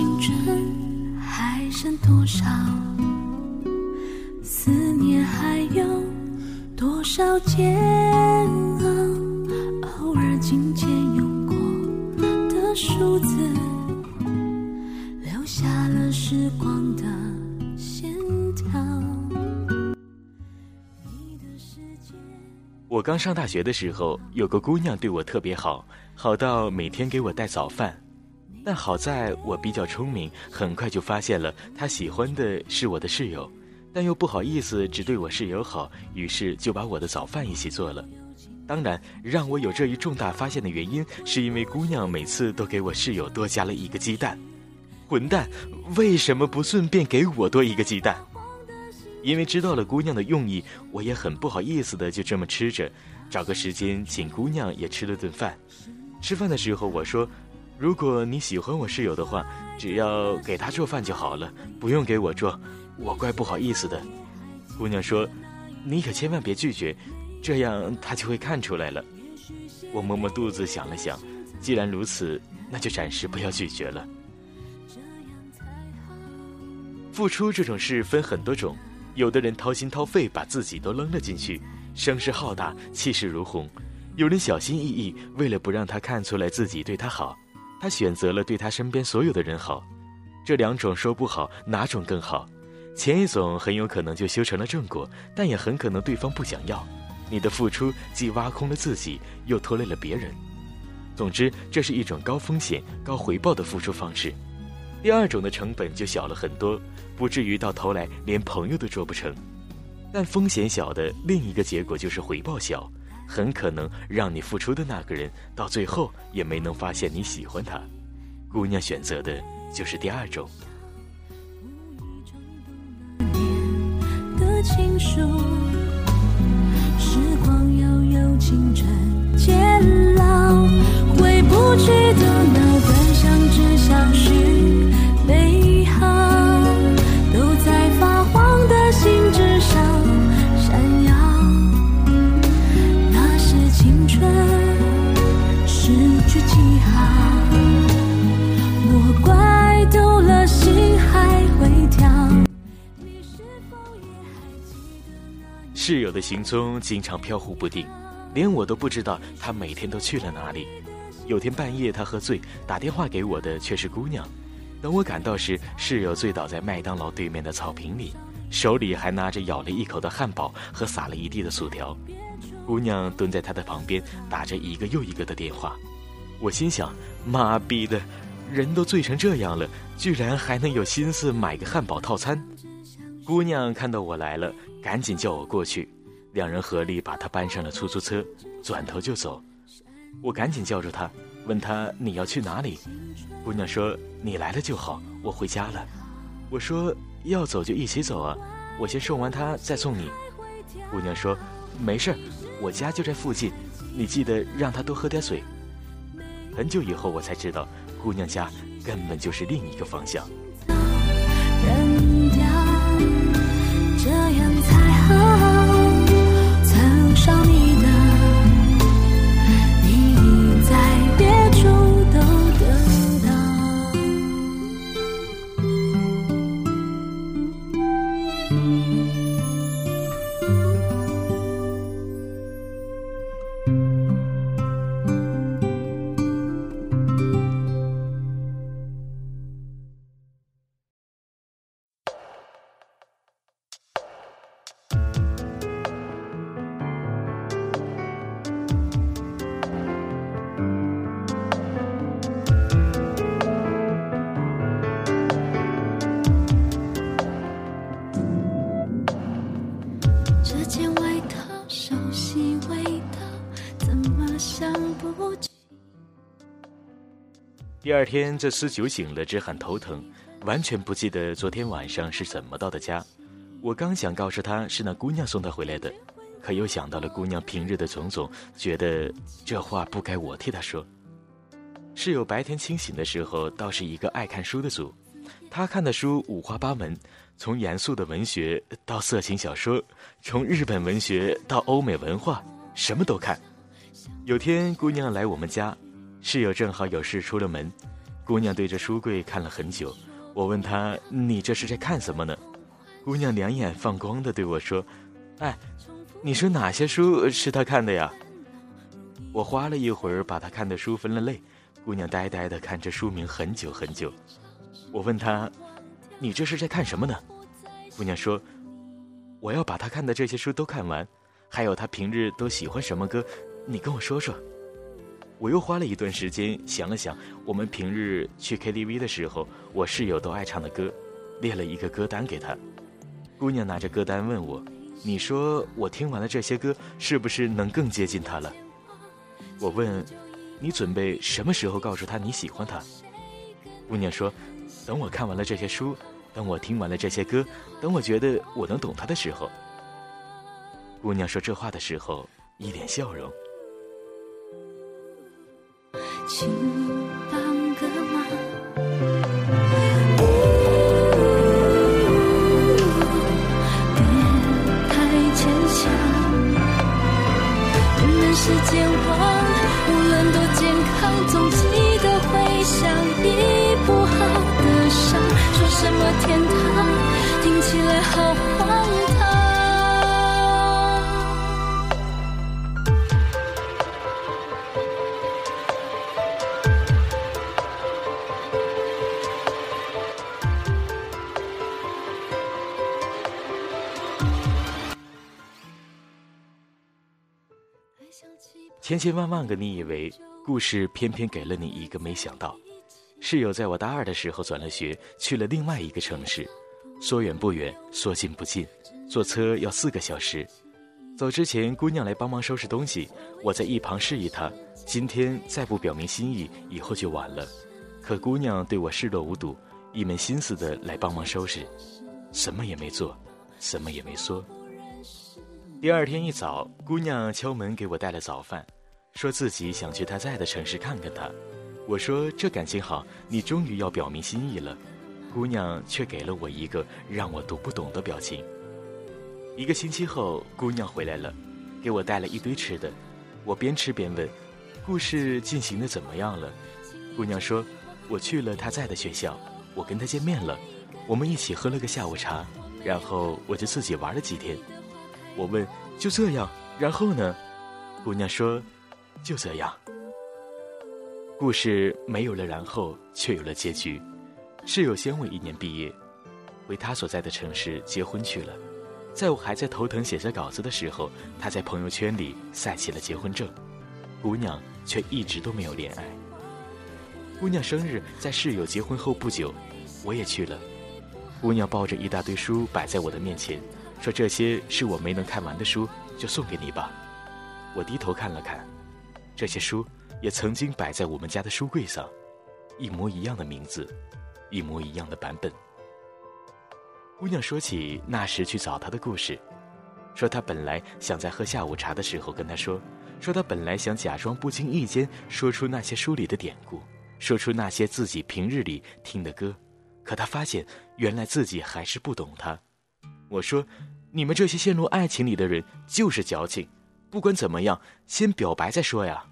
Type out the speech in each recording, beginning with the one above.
青春还剩多少？思念还有多少煎熬？偶尔琴键用过的数字，留下了时光的线条。你的世界。我刚上大学的时候，有个姑娘对我特别好，好到每天给我带早饭。但好在我比较聪明，很快就发现了她喜欢的是我的室友，但又不好意思只对我室友好，于是就把我的早饭一起做了。当然，让我有这一重大发现的原因，是因为姑娘每次都给我室友多加了一个鸡蛋。混蛋，为什么不顺便给我多一个鸡蛋？因为知道了姑娘的用意，我也很不好意思的就这么吃着，找个时间请姑娘也吃了顿饭。吃饭的时候我说。如果你喜欢我室友的话，只要给他做饭就好了，不用给我做，我怪不好意思的。姑娘说：“你可千万别拒绝，这样他就会看出来了。”我摸摸肚子想了想，既然如此，那就暂时不要拒绝了。付出这种事分很多种，有的人掏心掏肺把自己都扔了进去，声势浩大，气势如虹；有人小心翼翼，为了不让他看出来自己对他好。他选择了对他身边所有的人好，这两种说不好哪种更好。前一种很有可能就修成了正果，但也很可能对方不想要。你的付出既挖空了自己，又拖累了别人。总之，这是一种高风险高回报的付出方式。第二种的成本就小了很多，不至于到头来连朋友都做不成。但风险小的另一个结果就是回报小。很可能让你付出的那个人，到最后也没能发现你喜欢他。姑娘选择的就是第二种。的情书，时光悠悠，青春渐老，回不去的那段相知相许，室友的行踪经常飘忽不定，连我都不知道他每天都去了哪里。有天半夜，他喝醉打电话给我的却是姑娘。等我赶到时，室友醉倒在麦当劳对面的草坪里，手里还拿着咬了一口的汉堡和撒了一地的薯条。姑娘蹲在他的旁边，打着一个又一个的电话。我心想：妈逼的，人都醉成这样了，居然还能有心思买个汉堡套餐。姑娘看到我来了，赶紧叫我过去，两人合力把她搬上了出租车，转头就走。我赶紧叫住她，问她你要去哪里？姑娘说：“你来了就好，我回家了。”我说：“要走就一起走啊，我先送完她再送你。”姑娘说：“没事儿，我家就在附近，你记得让她多喝点水。”很久以后我才知道，姑娘家根本就是另一个方向。第二天，这厮酒醒了，只喊头疼，完全不记得昨天晚上是怎么到的家。我刚想告诉他是那姑娘送他回来的，可又想到了姑娘平日的种种，觉得这话不该我替她说。室友白天清醒的时候，倒是一个爱看书的主，他看的书五花八门，从严肃的文学到色情小说，从日本文学到欧美文化，什么都看。有天，姑娘来我们家，室友正好有事出了门，姑娘对着书柜看了很久，我问她：“你这是在看什么呢？”姑娘两眼放光的对我说：“哎，你说哪些书是她看的呀？”我花了一会儿把她看的书分了类，姑娘呆呆的看着书名很久很久。我问她：“你这是在看什么呢？”姑娘说：“我要把她看的这些书都看完，还有她平日都喜欢什么歌，你跟我说说。”我又花了一段时间想了想，我们平日去 KTV 的时候，我室友都爱唱的歌，列了一个歌单给她。姑娘拿着歌单问我：“你说我听完了这些歌，是不是能更接近他了？”我问：“你准备什么时候告诉他你喜欢他？”姑娘说：“等我看完了这些书，等我听完了这些歌，等我觉得我能懂他的时候。”姑娘说这话的时候一脸笑容。请帮个忙，别太牵强。人世间望，无论多健康，总记得回想医不好的伤。说什么天堂，听起来好荒唐。千千万万个你以为，故事偏偏给了你一个没想到。室友在我大二的时候转了学，去了另外一个城市，说远不远，说近不近，坐车要四个小时。走之前，姑娘来帮忙收拾东西，我在一旁示意她，今天再不表明心意，以后就晚了。可姑娘对我视若无睹，一门心思的来帮忙收拾，什么也没做，什么也没说。第二天一早，姑娘敲门给我带了早饭。说自己想去他在的城市看看他，我说这感情好，你终于要表明心意了。姑娘却给了我一个让我读不懂的表情。一个星期后，姑娘回来了，给我带了一堆吃的。我边吃边问：“故事进行的怎么样了？”姑娘说：“我去了他在的学校，我跟他见面了，我们一起喝了个下午茶，然后我就自己玩了几天。”我问：“就这样？然后呢？”姑娘说。就这样，故事没有了，然后却有了结局。室友先我一年毕业，回他所在的城市结婚去了。在我还在头疼写着稿子的时候，他在朋友圈里晒起了结婚证。姑娘却一直都没有恋爱。姑娘生日在室友结婚后不久，我也去了。姑娘抱着一大堆书摆在我的面前，说：“这些是我没能看完的书，就送给你吧。”我低头看了看。这些书也曾经摆在我们家的书柜上，一模一样的名字，一模一样的版本。姑娘说起那时去找他的故事，说她本来想在喝下午茶的时候跟他说，说她本来想假装不经意间说出那些书里的典故，说出那些自己平日里听的歌，可她发现原来自己还是不懂他。我说，你们这些陷入爱情里的人就是矫情，不管怎么样，先表白再说呀。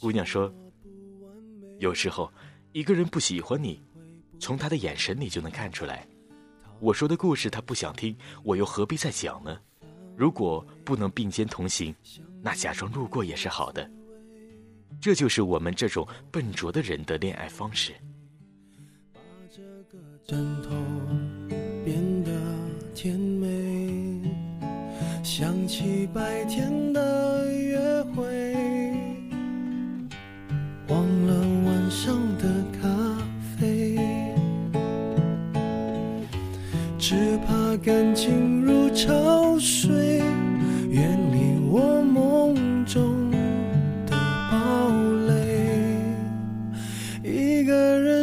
姑娘说：“有时候，一个人不喜欢你，从他的眼神里就能看出来。我说的故事他不想听，我又何必再讲呢？如果不能并肩同行，那假装路过也是好的。这就是我们这种笨拙的人的恋爱方式。”枕头变得甜美，想起白天的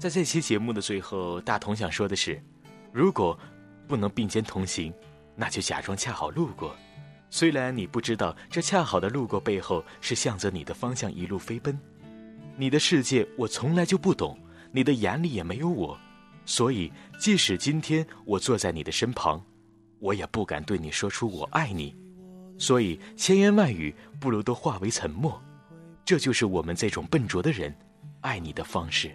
在这期节目的最后，大同想说的是：如果不能并肩同行，那就假装恰好路过。虽然你不知道这恰好的路过背后是向着你的方向一路飞奔。你的世界我从来就不懂，你的眼里也没有我，所以即使今天我坐在你的身旁，我也不敢对你说出我爱你。所以千言万语不如都化为沉默。这就是我们这种笨拙的人爱你的方式。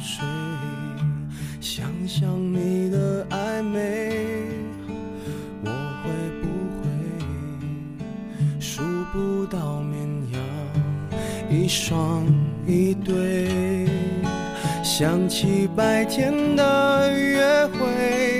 睡，想想你的暧昧，我会不会数不到绵羊一双一对？想起白天的约会，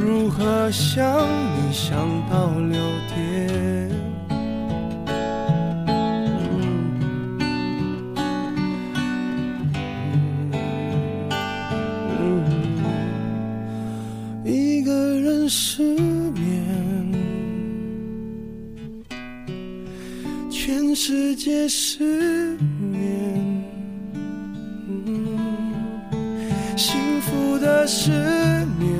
如何想你想到六点？一个人失眠，全世界失眠。幸福的失眠，